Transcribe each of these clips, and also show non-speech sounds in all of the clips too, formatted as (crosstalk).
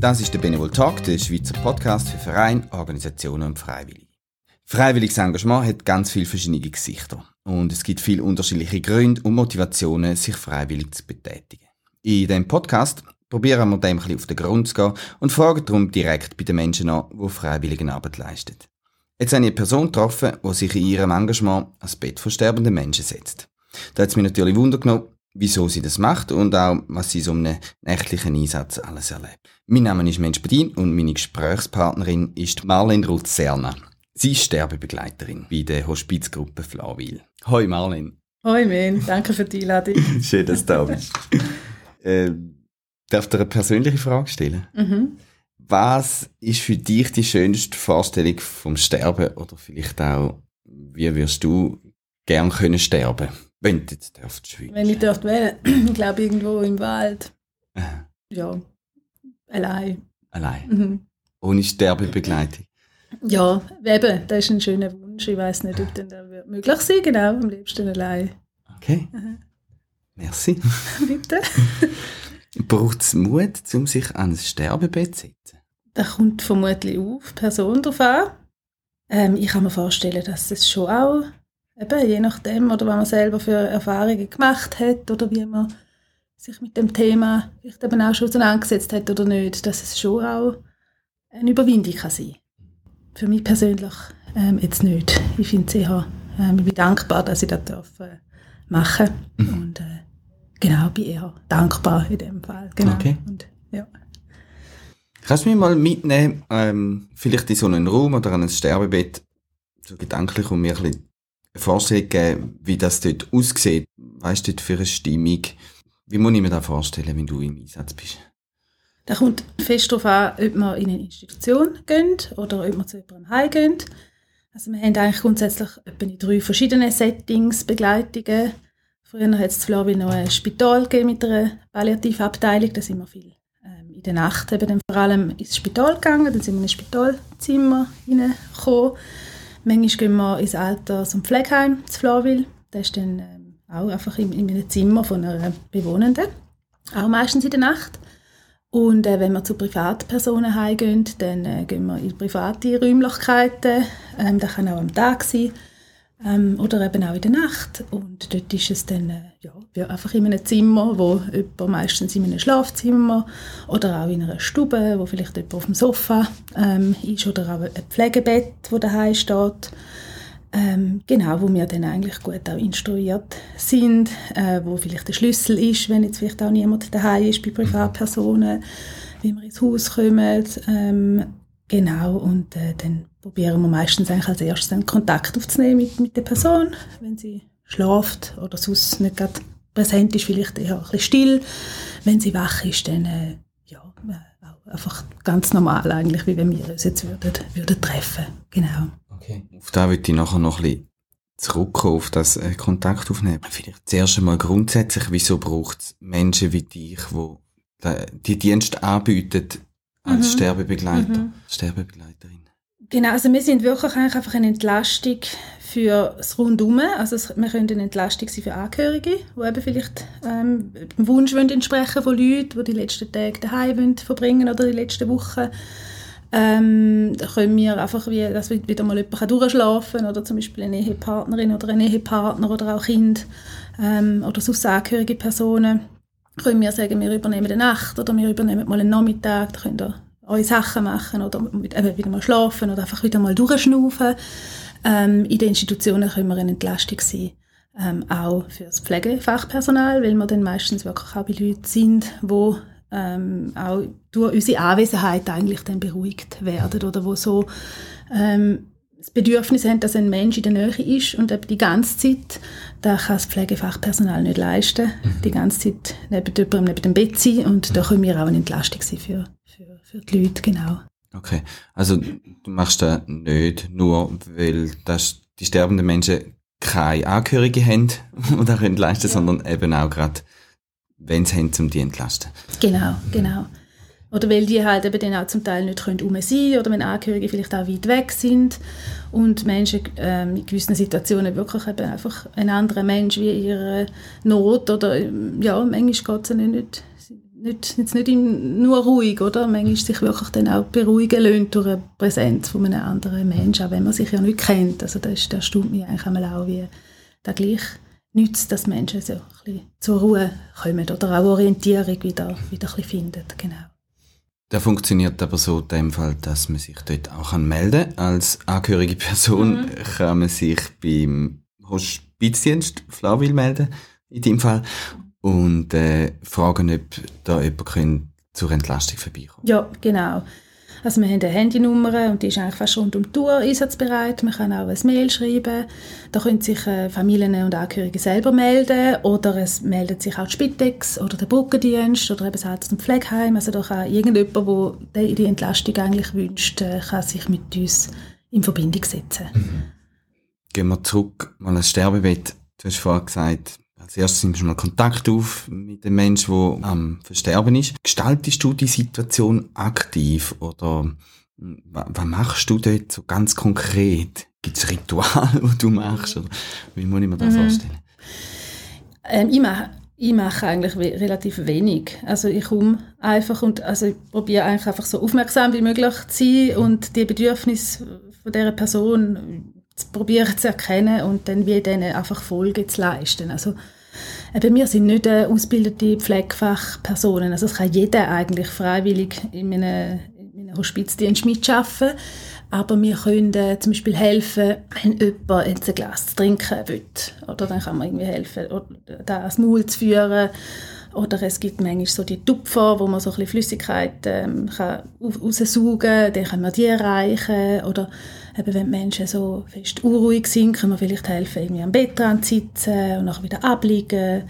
Das ist der Benevol Talk, der Schweizer Podcast für Vereine, Organisationen und Freiwillige. Freiwilliges Engagement hat ganz viele verschiedene Gesichter. Und es gibt viele unterschiedliche Gründe und Motivationen, sich freiwillig zu betätigen. In diesem Podcast probieren wir dem ein bisschen auf den Grund zu gehen und fragen darum direkt bei den Menschen an, die freiwillige Arbeit leisten. Jetzt habe ich eine Person getroffen, die sich in ihrem Engagement ans Bett von sterbenden Menschen setzt. Da hat es mich natürlich Wunder genommen, wieso sie das macht und auch, was sie so einem nächtlichen Einsatz alles erlebt. Mein Name ist Mensch Bedien und meine Gesprächspartnerin ist Marlene Ruth-Serna. Sie ist Sterbebegleiterin bei der Hospizgruppe Flawil. Hoi Marlene. Hoi Men, danke für die Einladung. (laughs) Schön, dass du da bist. (laughs) äh, darf dir eine persönliche Frage stellen? Mhm. Was ist für dich die schönste Vorstellung vom Sterben oder vielleicht auch, wie wirst du gern können sterben? Wenn du jetzt dürftest Wenn ich dürfte wählen, (clears throat) ich glaube irgendwo im Wald. Ja, allein. Allein? Mhm. Ohne Sterbebegleitung? Ja, eben, das ist ein schöner Wunsch. Ich weiß nicht, ob das möglich sein genau, am liebsten allein. Okay. Aha. Merci. (laughs) Bitte. (laughs) Braucht es Mut, um sich ans Sterbebett zu setzen? Das kommt vermutlich auf Person drauf an. Ähm, ich kann mir vorstellen, dass es schon auch eben, je nachdem, oder was man selber für Erfahrungen gemacht hat oder wie man sich mit dem Thema vielleicht eben auch schon auseinandergesetzt hat oder nicht, dass es schon auch eine Überwindung kann sein Für mich persönlich ähm, jetzt nicht. Ich finde es eher, ähm, ich bin dankbar, dass ich das darf, äh, machen mhm. und äh, genau, bin eher dankbar in dem Fall. Genau. Okay. Und, ja. Kannst du mich mal mitnehmen, ähm, vielleicht in so einen Raum oder an ein Sterbebett, so gedanklich, um mir ein bisschen Vorstellung geben, wie das dort aussieht. Weißt du, für eine Stimmung? Wie muss ich mir das vorstellen, wenn du im Einsatz bist? Da kommt fest darauf an, ob man in eine Institution geht oder ob man zu jemandem heimgeht. Also wir haben eigentlich grundsätzlich etwa in drei verschiedene Settings, Begleitungen. Früher hat es zwar noch ein Spital mit einer Palliativabteilung, da sind wir viel in der Nacht eben vor allem ins Spital gegangen, dann sind wir in ein Spitalzimmer reingekommen Manchmal gehen wir ins Alters- und Pflegeheim zu Florville. Das ist dann ähm, auch einfach in, in einem Zimmer von einer Bewohnenden. Auch meistens in der Nacht. Und äh, wenn wir zu Privatpersonen heimgehen, dann äh, gehen wir in private Räumlichkeiten. Ähm, das kann auch am Tag sein ähm, oder eben auch in der Nacht. Und dort ist es dann äh, ja, einfach in einem Zimmer, wo jemand meistens in einem Schlafzimmer oder auch in einer Stube, wo vielleicht jemand auf dem Sofa ähm, ist oder auch ein Pflegebett, wo daheim steht. Ähm, genau, wo wir dann eigentlich gut auch instruiert sind, äh, wo vielleicht der Schlüssel ist, wenn jetzt vielleicht auch niemand daheim ist bei Privatpersonen, wie wir ins Haus kommen, ähm, genau, und äh, dann probieren wir meistens eigentlich als erstes den Kontakt aufzunehmen mit, mit der Person, wenn sie schläft oder sonst nicht gerade präsent ist, vielleicht eher ein bisschen still. Wenn sie wach ist, dann äh, ja, äh, auch einfach ganz normal eigentlich, wie wenn wir uns jetzt würden, würden treffen. Genau. Okay. Auf da würde ich nachher noch ein bisschen zurückkommen, auf das äh, Kontakt aufnehmen. Vielleicht zuerst einmal grundsätzlich, wieso braucht es Menschen wie dich, die die Dienste anbieten als mhm. Sterbebegleiter, mhm. Sterbebegleiterin? Genau, also wir sind wirklich einfach eine Entlastung für das Rundum. Also wir können eine Entlastung sein für Angehörige, die eben vielleicht ähm, dem Wunsch entsprechen von Leuten, die die letzten Tage daheim verbringen oder die letzten Wochen. Ähm, da können wir einfach, wie, dass wieder mal jemand durchschlafen kann oder zum Beispiel eine Ehepartnerin oder ein Ehepartner oder auch Kind ähm, oder sonst angehörige Personen, können wir sagen, wir übernehmen eine Nacht oder wir übernehmen mal einen Nachmittag, da könnt ihr eure Sachen machen oder eben wieder mal schlafen oder einfach wieder mal durchschnaufen. Ähm, in den Institutionen können wir eine Entlastung sein, ähm, auch für das Pflegefachpersonal, weil wir dann meistens wirklich auch bei Leuten sind, die ähm, auch durch unsere Anwesenheit eigentlich dann beruhigt werden oder wo so ähm, das Bedürfnis haben, dass ein Mensch in der Nähe ist und eben die ganze Zeit, da kann das Pflegefachpersonal nicht leisten, mhm. die ganze Zeit neben, jemandem neben dem Bett sein und da können wir auch eine Entlastung sein für, für, die Leute, genau. Okay, also du machst das nicht nur, weil das die sterbenden Menschen keine Angehörige haben (laughs) und auch können leisten, ja. sondern eben auch gerade, wenn sie haben, um die entlasten. Genau, genau. Oder weil die halt eben dann auch zum Teil nicht können um sein oder wenn Angehörige vielleicht auch weit weg sind und Menschen ähm, in gewissen Situationen wirklich eben einfach ein anderer Mensch wie ihre Not oder ja, manchmal geht es ihnen nicht, nicht, jetzt nicht nur ruhig, oder? Manchmal sich wirklich dann auch beruhigen lassen durch eine Präsenz von einem anderen Menschen, auch wenn man sich ja nicht kennt. Also das, das stimmt mich eigentlich auch, wie da gleich nützt, dass Menschen so ein bisschen zur Ruhe kommen oder auch Orientierung wieder, wieder ein bisschen finden, genau. Der funktioniert aber so in dem Fall, dass man sich dort auch melden kann. Als angehörige Person mhm. kann man sich beim Hospizdienst Flawil melden, in dem Fall, und äh, fragen, ob da jemand zur Entlastung vorbeikommen Ja, genau. Also wir haben eine Handynummer und die ist eigentlich fast rund um die Tour einsatzbereit. Man kann auch ein Mail schreiben. Da können sich äh, Familien und Angehörige selber melden oder es meldet sich auch die Spitex oder der Brückendienst oder eben das Arzt- und Pflegeheim. Also da kann irgendjemand, der die Entlastung eigentlich wünscht, äh, kann sich mit uns in Verbindung setzen. Mhm. Gehen wir zurück mal ans Sterbebett. Du hast vorhin gesagt, als erstes nimmst du mal Kontakt auf mit dem Menschen, der am Versterben ist. Gestaltest du die Situation aktiv oder hm, was machst du dort so ganz konkret? Gibt es Rituale, (laughs) die du machst? Oder wie muss ich mir das mhm. vorstellen? Ähm, ich mache ich mache eigentlich relativ wenig. Also ich komme einfach und also ich probiere eigentlich einfach so aufmerksam wie möglich zu sein und die Bedürfnisse von dieser Person probieren zu erkennen und dann wie denen einfach Folge zu leisten. Also eben, wir sind nicht ausgebildete Pflegefachpersonen. Also es kann jeder eigentlich freiwillig in einem, in einem Hospizdienst mitarbeiten. Aber wir können äh, zum Beispiel helfen, wenn jemand ein Glas zu trinken will. Oder dann kann man irgendwie helfen, oder da ans Maul zu führen. Oder es gibt manchmal so die Tupfer, wo man so ein bisschen Flüssigkeit ähm, kann raussaugen kann. Dann kann man die erreichen. Oder eben, wenn die Menschen so fest unruhig sind, können wir vielleicht helfen, irgendwie am Bett dran zu sitzen und nachher wieder abliegen.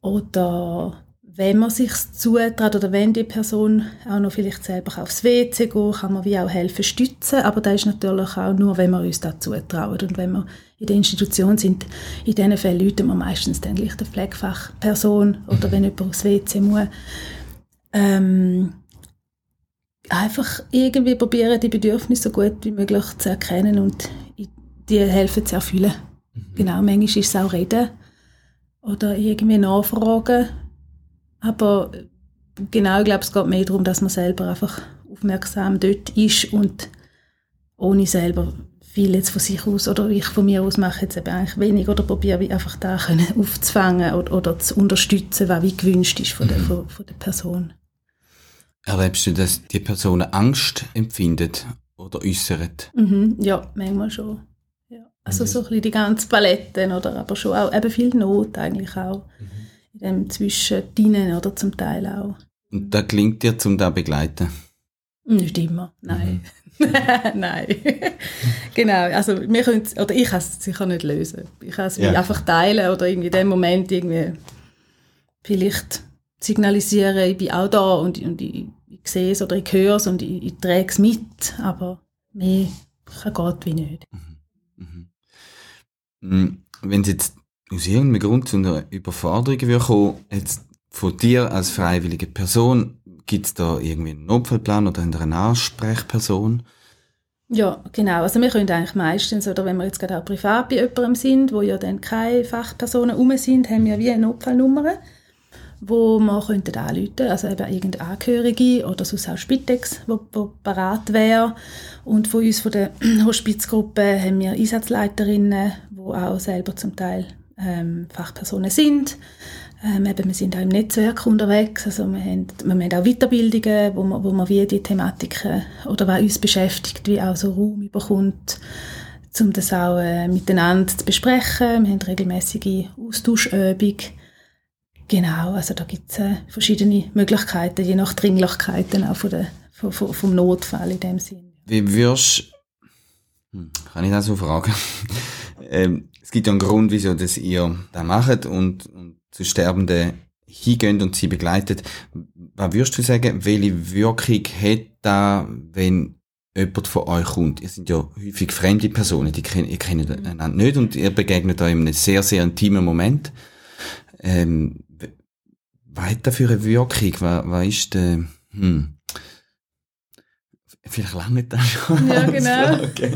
Oder wenn man sich zutraut oder wenn die Person auch noch vielleicht selber aufs WC geht, kann man wie auch helfen, stützen. Aber das ist natürlich auch nur, wenn wir uns das zutrauen. Und wenn wir in der Institution sind, in diesen Fällen läuten wir meistens dann gleich der Pflegefachperson oder wenn jemand aufs WC muss. Ähm, einfach irgendwie probieren, die Bedürfnisse so gut wie möglich zu erkennen und die helfen zu erfüllen. Mhm. Genau, manchmal ist es auch reden oder irgendwie nachfragen. Aber genau, ich glaube, es geht mehr darum, dass man selber einfach aufmerksam dort ist und ohne selber viel jetzt von sich aus oder ich von mir aus mache jetzt eben eigentlich wenig oder probiere einfach da aufzufangen oder, oder zu unterstützen, was wie gewünscht ist von der, mhm. von, von der Person. Erlebst du, dass die Person Angst empfindet oder äußert? Mhm, ja, manchmal schon. Ja. Also so ein bisschen die ganze Palette, oder? aber schon auch eben viel Not eigentlich auch. Mhm. In dem Zwischendinen oder zum Teil auch. Und da klingt dir zum da begleiten? Nicht immer, nein. Mhm. (laughs) nein. (laughs) genau, also wir können oder ich kann es sicher nicht lösen. Ich kann es ja. einfach teilen oder irgendwie in dem Moment irgendwie vielleicht signalisieren, ich bin auch da und, und ich, ich sehe es oder ich höre es und ich, ich trage es mit, aber mehr geht wie nicht. Mhm. Mhm. Wenn es jetzt aus irgendeinem Grund zu einer Überforderung würde kommen, jetzt von dir als freiwillige Person, gibt es da irgendwie einen Notfallplan oder eine Ansprechperson? Ja, genau. Also wir können eigentlich meistens, oder wenn wir jetzt gerade auch privat bei jemandem sind, wo ja dann keine Fachpersonen herum sind, haben wir wie eine Notfallnummer wo man könnte anrufen also eben irgendeine Angehörige oder sonst auch Spitex, wo, wo parat wäre. Und von uns, von der (clears throat) Hospizgruppe, haben wir Einsatzleiterinnen, die auch selber zum Teil ähm, Fachpersonen sind. Ähm, eben, wir sind auch im Netzwerk unterwegs, also wir haben, wir haben auch Weiterbildungen, wo man, wo man wie die Thematiken oder was uns beschäftigt, wie auch so Raum bekommt, um das auch äh, miteinander zu besprechen. Wir haben regelmäßige Austauschübungen Genau, also da gibt es äh, verschiedene Möglichkeiten, je nach Dringlichkeiten auch von der, von, von, vom Notfall in dem Sinn. Wie wirst hm, kann ich das so fragen? (laughs) ähm, es gibt ja einen Grund, wieso das ihr da macht und, und zu Sterbenden hingeht und sie begleitet. Was würdest du sagen, welche Wirkung hat da, wenn jemand von euch kommt? Ihr sind ja häufig fremde Personen, die kennt, ihr kennt einander nicht und ihr begegnet da in einem sehr, sehr intimen Moment. Ähm, was hat das für eine Wirkung? Was, was ist der, hm, Vielleicht lange das schon. Ja, genau. (laughs) (laughs)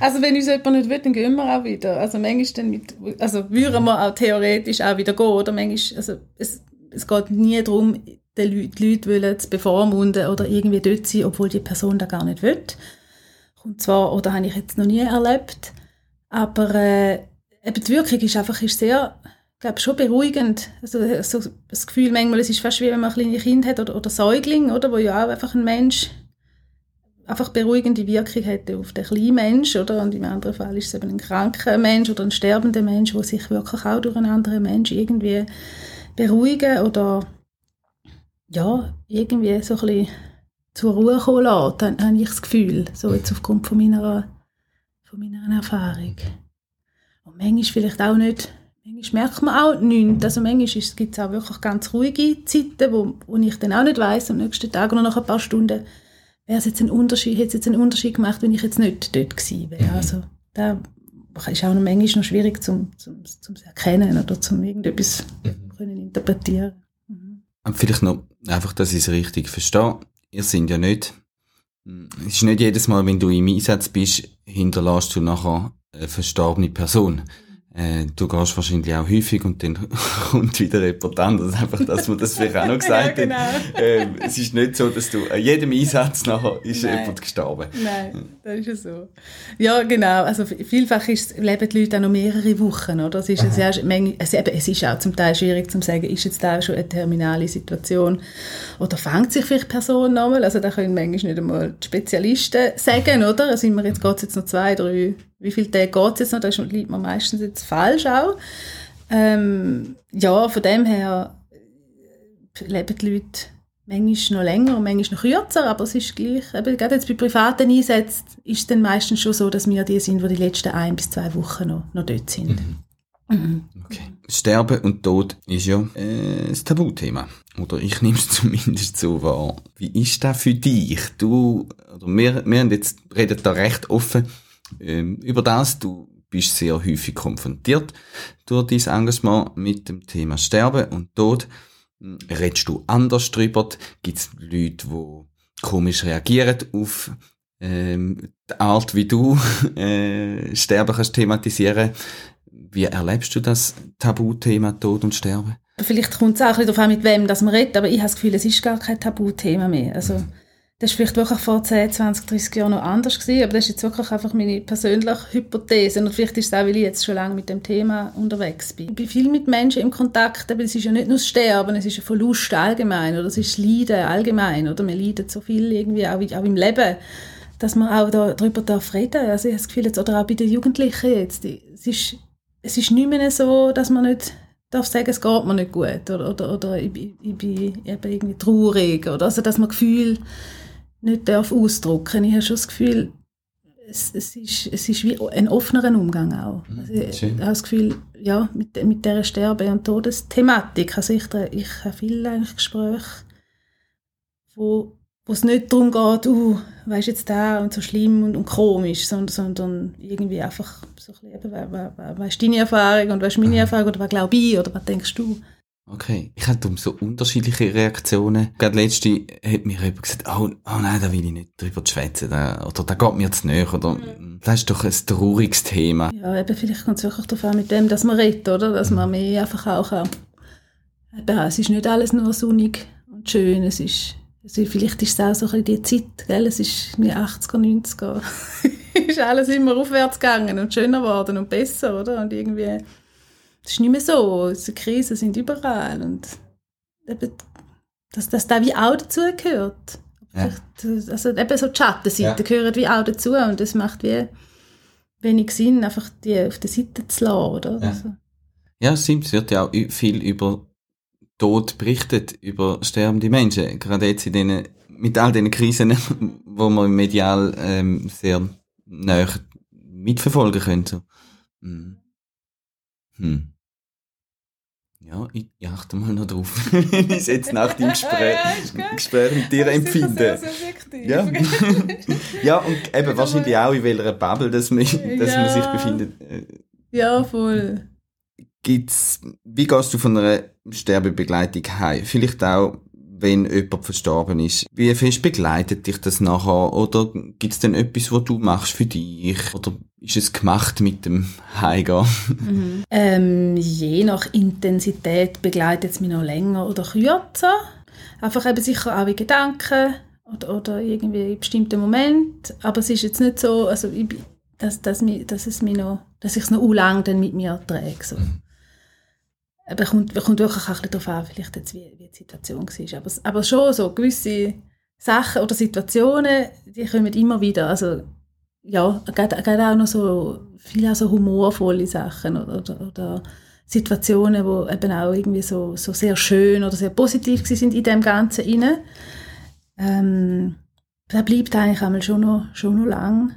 Also wenn uns jemand nicht will, dann gehen wir auch wieder. Also manchmal dann mit, also würden wir auch theoretisch auch wieder gehen, oder manchmal, also es, es geht nie darum, die Leute, die Leute wollen zu bevormunden oder irgendwie dort sein, obwohl die Person da gar nicht will. Kommt zwar, oder habe ich jetzt noch nie erlebt, aber äh, eben die Wirkung ist einfach ist sehr, ich glaube, schon beruhigend. Also so das Gefühl manchmal, es ist fast wie wenn man ein kleines Kind hat oder, oder Säugling, oder, wo ja auch einfach ein Mensch einfach beruhigende Wirkung hat auf den kleinen Mensch, oder? Und im anderen Fall ist es eben ein kranker Mensch oder ein sterbender Mensch, der sich wirklich auch durch einen anderen Mensch irgendwie beruhigen oder ja, irgendwie so ein bisschen zur Ruhe kommen lässt, habe ich das Gefühl, so jetzt aufgrund von meiner, von meiner Erfahrung. Und manchmal vielleicht auch nicht, manchmal merkt man auch nichts, also manchmal gibt es auch wirklich ganz ruhige Zeiten, wo, wo ich dann auch nicht weiss, am nächsten Tag oder nach ein paar Stunden, wäre es jetzt ein Unterschied, hätte es jetzt einen Unterschied gemacht, wenn ich jetzt nicht dort gewesen wäre. Mhm. Also da ist auch noch manchmal noch schwierig zum, zum, zum erkennen oder zum irgendetwas mhm. können interpretieren. Mhm. Vielleicht noch einfach, dass ich es richtig verstehe ihr sind ja nicht, es ist nicht jedes Mal, wenn du im Einsatz bist, hinterlässt du nachher eine verstorbene Person. Äh, du gehst wahrscheinlich auch häufig und dann (laughs) kommt wieder jemand anderes. Einfach, dass man das vielleicht auch noch (laughs) gesagt ja, genau. hat. Äh, es ist nicht so, dass du an jedem Einsatz nachher ist Nein. jemand gestorben. Nein, das ist ja so. Ja, genau. Also vielfach ist, leben die Leute auch noch mehrere Wochen, oder? Es ist, es ist, es, eben, es ist auch zum Teil schwierig zu sagen, ist jetzt da schon eine terminale Situation oder fängt sich vielleicht die Person nochmal? Also da können manchmal nicht einmal die Spezialisten sagen, oder? Also sind wir jetzt, geht es jetzt noch zwei, drei wie viele Tage geht es jetzt noch, da liegt man meistens jetzt falsch auch. Ähm, ja, von dem her äh, leben die Leute manchmal noch länger und manchmal noch kürzer, aber es ist gleich, eben, gerade jetzt bei privaten Einsätzen ist es dann meistens schon so, dass wir die sind, die die letzten ein bis zwei Wochen noch, noch dort sind. Mhm. Mhm. Okay. Sterben und Tod ist ja äh, ein Tabuthema. Oder ich nehme es (laughs) zumindest so wahr. Wie ist das für dich? Du, oder wir, wir haben jetzt, reden da recht offen ähm, über das. Du bist sehr häufig konfrontiert durch dein Engagement mit dem Thema Sterben und Tod. Hm, redest du anders drüber? Gibt es Leute, die komisch reagieren auf ähm, die Art, wie du (laughs) äh, Sterben kannst thematisieren? Wie erlebst du das Tabuthema Tod und Sterben? Vielleicht kommt es auch ein bisschen darauf an, mit wem das man redet, aber ich habe das Gefühl, es ist gar kein Tabuthema mehr. Also, mhm. Das war vielleicht wirklich vor 10, 20, 30 Jahren noch anders gewesen, aber das ist jetzt wirklich einfach meine persönliche Hypothese und vielleicht ist es auch, weil ich jetzt schon lange mit dem Thema unterwegs bin. Ich bin viel mit Menschen im Kontakt, aber es ist ja nicht nur das Sterben, es ist ein Verlust allgemein oder es ist Leiden allgemein oder? Man leidet so viel irgendwie auch, auch im Leben, dass man auch da, darüber darf reden. Also ich habe das Gefühl jetzt, oder auch bei den Jugendlichen jetzt, es ist, es ist nicht mehr so, dass man nicht darf sagen, es geht mir nicht gut oder, oder, oder ich, ich, ich bin eben irgendwie traurig oder? Also dass man Gefühl nicht darf ausdrücken. Ich habe schon das Gefühl, es, es, ist, es ist wie ein offenerer Umgang auch. Mhm, also ich habe das Gefühl, ja, mit, mit dieser Sterbe- und Todesthematik, also ich, ich habe viele eigentlich Gespräche, wo, wo es nicht darum geht, uh, weißt jetzt da und so schlimm und, und komisch, sondern, sondern irgendwie einfach so ein bisschen, eben, was ist deine Erfahrung und was ist meine Erfahrung oder was glaube ich oder was denkst du? Okay, ich hatte um so unterschiedliche Reaktionen. Gerade letzte hat mir jemand gesagt, oh, oh nein, da will ich nicht drüber schwätzen, oder da geht mir zu näher, oder mhm. das ist doch ein trauriges Thema. Ja, eben, vielleicht kommt es wirklich darauf an, mit dem, dass man redet, oder? Dass man mehr einfach auch kann. Eben, es ist nicht alles nur sonnig und schön, es ist, also vielleicht ist es auch so ein bisschen die Zeit, gell? es ist in den 80er, 90er, ist alles immer aufwärts gegangen und schöner geworden und besser, oder? Und irgendwie das ist nicht mehr so. Die Krisen sind überall und eben, dass das da wie auch dazugehört. Ja. Also eben so die Schattenseiten ja. gehören wie auch dazu und das macht wie wenig Sinn, einfach die auf der Seite zu lassen, oder? Ja, also. ja stimmt. Es wird ja auch viel über Tod berichtet, über sterbende Menschen. Gerade jetzt in denen, mit all den Krisen, (laughs) wo man medial ähm, sehr näher mitverfolgen können. So. Mhm. Hm. Ja, ich, ich achte mal noch drauf, (laughs) wie ich es jetzt nach dem Gespräch, (laughs) ja, Gespräch mit dir empfinde. Ja. (laughs) ja, und eben wahrscheinlich auch in welcher Bubble dass man, dass ja. man sich befindet. Ja, voll. Gibt's, wie gehst du von einer Sterbebegleitung heim? Vielleicht auch, wenn jemand verstorben ist. Wie fest begleitet dich das nachher? Oder gibt es denn etwas, was du machst für dich? Oder ist es gemacht mit dem Heimgehen? Mhm. Ähm, je nach Intensität begleitet es mich noch länger oder kürzer. Einfach eben sicher auch in Gedanken oder, oder irgendwie in bestimmten Momenten. Aber es ist jetzt nicht so, also ich, dass, dass, mich, dass, es mich noch, dass ich es noch lang dann mit mir trage. So. Mhm. Aber kommt, kommt wirklich auch ein bisschen darauf an, vielleicht jetzt, wie, wie die Situation war. Aber, aber schon so gewisse Sachen oder Situationen, die kommen immer wieder. Also ja, gerade auch noch so viele so humorvolle Sachen oder, oder, oder Situationen, die eben auch irgendwie so, so sehr schön oder sehr positiv sind in dem Ganzen inne. Ähm, das bleibt eigentlich einmal schon noch, schon noch lang.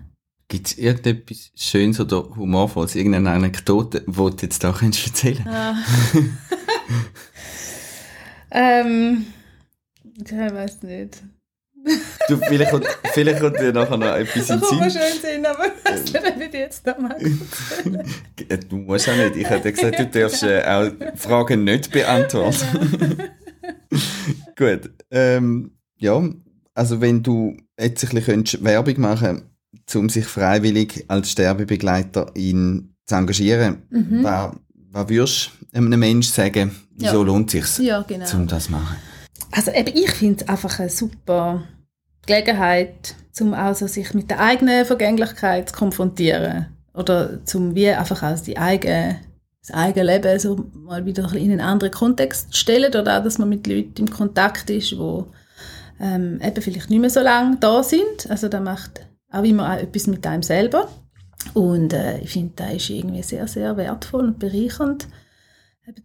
Gibt es irgendetwas Schönes oder Humorvolles, irgendeine Anekdote, die du jetzt auch erzählen kannst? Ah. (laughs) ähm, ich weiß nicht. Du, vielleicht, kommt, vielleicht kommt dir nachher noch etwas in den Sinn. Ich schön sehen, aber was will ich jetzt noch machen? Du musst auch nicht. Ich hätte gesagt, du darfst äh, auch Fragen nicht beantworten. (laughs) Gut. Ähm, ja, also wenn du jetzt ein bisschen Werbung machen um sich freiwillig als Sterbebegleiter in, zu engagieren, mhm. was, was würdest du einem Menschen sagen, wieso ja. lohnt es sich, ja, genau. um das zu machen? Also eben, ich finde es einfach eine super Gelegenheit, um also sich mit der eigenen Vergänglichkeit zu konfrontieren. Oder zum wie einfach auch die eigene, das eigene Leben so mal wieder in einen anderen Kontext zu stellen. Oder auch, dass man mit Leuten im Kontakt ist, wo ähm, eben vielleicht nicht mehr so lange da sind. Also da macht auch immer auch etwas mit einem selber. Und äh, ich finde, das ist irgendwie sehr, sehr wertvoll und bereichernd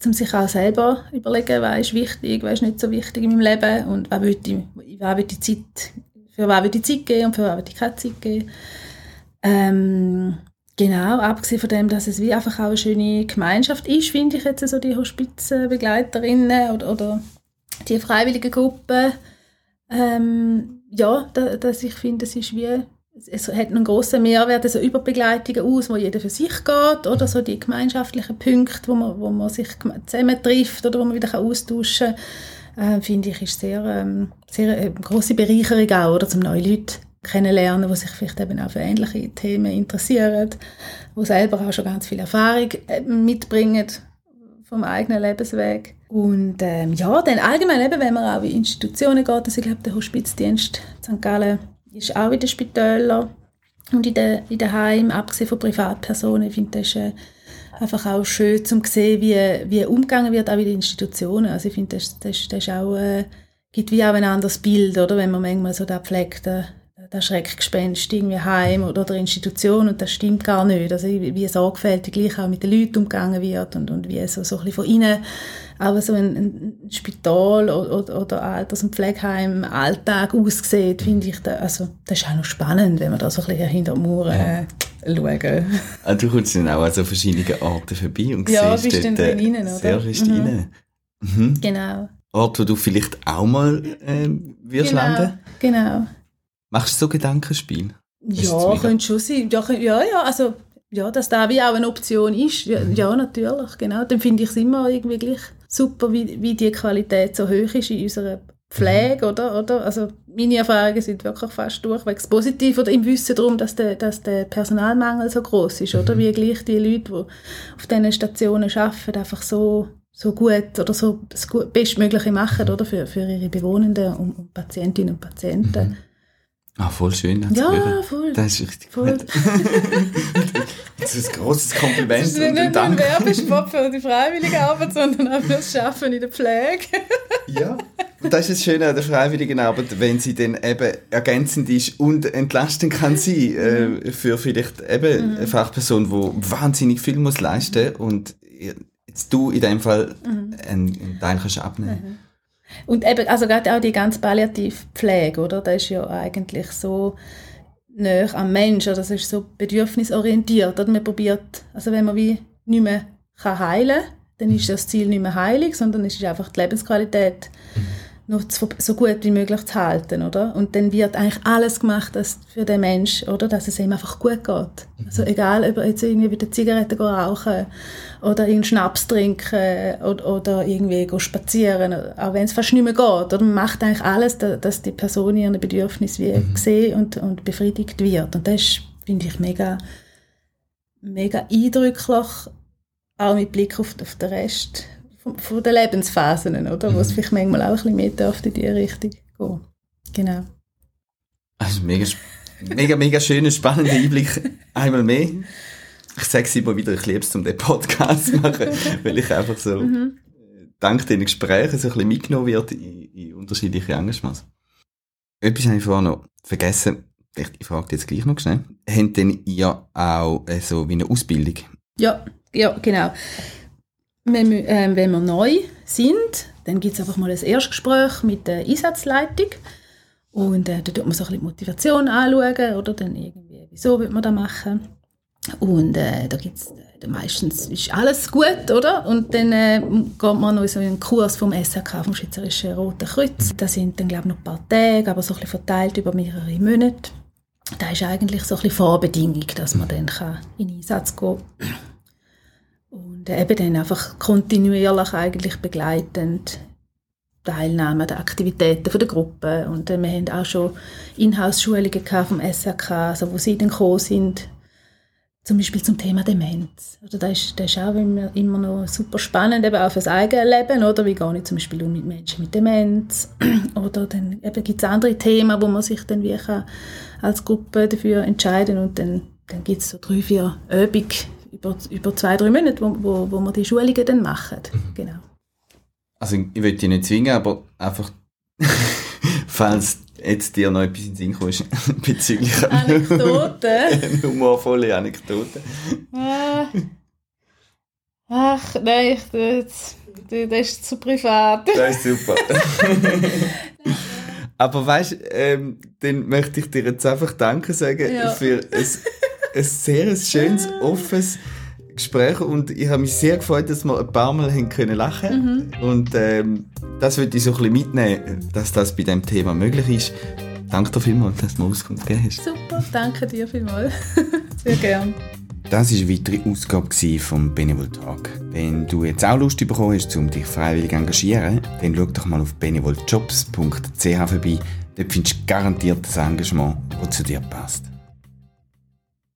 um sich auch selber überlegen, was ist wichtig, was ist nicht so wichtig in meinem Leben und was will ich, was will ich Zeit, für was will ich Zeit geben und für was will ich keine Zeit geben. Ähm, genau, abgesehen von dem, dass es wie einfach auch eine schöne Gemeinschaft ist, finde ich jetzt so die Hospizbegleiterinnen oder, oder die freiwillige Gruppe. Ähm, ja, da, dass ich finde, es ist wie es hat einen grossen Mehrwert, also Überbegleitungen aus, wo jeder für sich geht, oder so die gemeinschaftlichen Punkte, wo man, wo man sich zusammen trifft oder wo man wieder austauschen kann, äh, finde ich, ist sehr, ähm, sehr eine äh, grosse Bereicherung auch, oder, zum neue Leute kennenlernen, die sich vielleicht eben auch für ähnliche Themen interessieren, die selber auch schon ganz viel Erfahrung äh, mitbringen vom eigenen Lebensweg. Und ähm, ja, dann allgemein eben, wenn man auch in Institutionen geht, also ich glaube, der Hospizdienst St. Gallen ist auch in den Spitälern und in den, in den Heimen, abgesehen von Privatpersonen. Ich finde, das ist äh, einfach auch schön zu sehen, wie, wie umgegangen wird, auch in den Institutionen. Also ich finde, das, das, das ist auch, äh, gibt wie auch ein anderes Bild, oder? Wenn man manchmal so da pflegt, äh, Schreckgespenst irgendwie heim oder der Institution und das stimmt gar nicht. Also wie sorgfältig gleich auch mit den Leuten umgegangen wird und, und wie so, so ein bisschen von innen auch so ein, ein Spital oder, oder Alters- und Pflegeheim im Alltag aussieht, finde ich, da, also das ist auch noch spannend, wenn man da so ein bisschen hinter den Mauern ja. äh, schauen. Ah, du kommst dann auch an so verschiedene Orte vorbei und ja, siehst bist dort, dann rein, oder? Sehr bist mhm. rein. Mhm. Genau. Ort, wo du vielleicht auch mal äh, wirst genau, landen? Genau. Machst du so Gedankenspiel? Ja, könnte schon sein. Ja, ja, ja, also ja, dass da wie auch eine Option ist. Ja, mhm. ja natürlich, genau. Dann finde ich es immer irgendwie gleich super, wie, wie die Qualität so hoch ist in unserer Pflege, mhm. oder, oder? Also meine Erfahrungen sind wirklich fast durchwegs positiv oder im Wissen darum, dass der, dass der Personalmangel so groß ist, oder? Mhm. Wie gleich die Leute, die auf diesen Stationen arbeiten, einfach so, so gut oder so das Bestmögliche machen, oder? Für, für ihre Bewohnenden und, und Patientinnen und Patienten. Mhm. Ah, voll schön. Ja, gesagt. voll. Das ist richtig voll. gut. (laughs) das ist ein großes Kompliment. Das ist nicht nur ein Werbespot für die freiwillige Arbeit, sondern auch für das Arbeiten in der Pflege. ja, und das ist das Schöne an der freiwilligen Arbeit, wenn sie dann eben ergänzend ist und entlastend kann sein mhm. äh, für vielleicht eben mhm. eine Fachperson, die wahnsinnig viel muss leisten und jetzt du in dem Fall mhm. einen, einen Teil kannst abnehmen. Mhm. Und eben, also gerade auch die ganze Palliativpflege, oder? Das ist ja eigentlich so näher am Menschen, das ist so bedürfnisorientiert, oder? Man probiert, also wenn man wie nicht mehr kann heilen kann, dann ist das Ziel nicht mehr heilig, sondern es ist einfach die Lebensqualität noch so gut wie möglich zu halten, oder? Und dann wird eigentlich alles gemacht dass für den Mensch, oder? Dass es ihm einfach gut geht. Also egal, ob er jetzt irgendwie wieder Zigaretten rauchen oder irgendeinen Schnaps trinken oder, oder irgendwie spazieren, auch wenn es fast nicht mehr geht, oder? Man macht eigentlich alles, dass die Person ihre Bedürfnisse wie mhm. gesehen und, und befriedigt wird. Und das finde ich mega, mega eindrücklich, auch mit Blick auf, auf den Rest von, den Lebensphasen, oder? Mhm. Wo es mhm. vielleicht manchmal auch ein bisschen mehr in diese Richtung gehen. Genau. Also mega, mega, mega schöner, spannender Einblick. Einmal mehr. Ich sage es immer wieder, ich liebe es, um den Podcast zu machen, (laughs) weil ich einfach so mhm. dank den Gesprächen so ein bisschen mitgenommen wird in, in unterschiedliche Engagements. Etwas habe ich vorher noch vergessen. Ich, ich frage jetzt gleich noch schnell. Habt denn ihr auch äh, so wie eine Ausbildung? Ja, ja, genau. Wenn wir, äh, wenn wir neu sind, dann gibt es einfach mal ein Erstgespräch mit der Einsatzleitung. Und äh, da tut man so ein bisschen Motivation anschauen, oder dann irgendwie, wieso will man das machen. Und äh, da gibt's äh, meistens ist alles gut, oder? Und dann äh, geht man noch so einen Kurs vom SRK, vom Schweizerischen Roten Kreuz. Das sind dann, glaube ich, noch ein paar Tage, aber so ein verteilt über mehrere Monate. Da ist eigentlich so ein Vorbedingung, dass man dann kann in Einsatz gehen kann. Und eben dann einfach kontinuierlich eigentlich begleitend Teilnahme an den Aktivitäten der Gruppe. Und äh, wir haben auch schon Inhouse-Schulungen vom SRK, also wo sie dann gekommen sind, zum Beispiel zum Thema Demenz. Oder das, ist, das ist auch immer noch super spannend, eben auch für das eigene Leben. Oder wie gehe ich zum Beispiel um mit Menschen mit Demenz? (clears throat) Oder dann gibt es andere Themen, wo man sich dann wie als Gruppe dafür entscheiden und dann, dann gibt es so drei, vier Übungen über, über zwei, drei Monate, wo, wo, wo wir die Schulungen dann machen. Mhm. Genau. Also ich will dich nicht zwingen, aber einfach, (laughs) falls jetzt dir noch etwas in den Sinn kommst (laughs) bezüglich (laughs) Anekdoten. humorvolle Anekdote. Ah. Ach, nein, ich, das, das ist zu privat. Das ist super. Aber weißt du, ähm, dann möchte ich dir jetzt einfach Danke sagen ja. für ein ein sehr schönes, offenes Gespräch und ich habe mich sehr gefreut, dass wir ein paar Mal haben können lachen mhm. und ähm, das würde ich so ein bisschen mitnehmen, dass das bei diesem Thema möglich ist. Danke dir vielmals, dass du mir Auskunft gegeben hast. Super, danke dir vielmals. (laughs) sehr gern. Das war eine weitere Ausgabe vom Benevol Talk. Wenn du jetzt auch Lust bekommen hast, um dich freiwillig zu engagieren, dann schau doch mal auf benevoljobs.ch vorbei. Dort findest du garantiert das Engagement, das zu dir passt.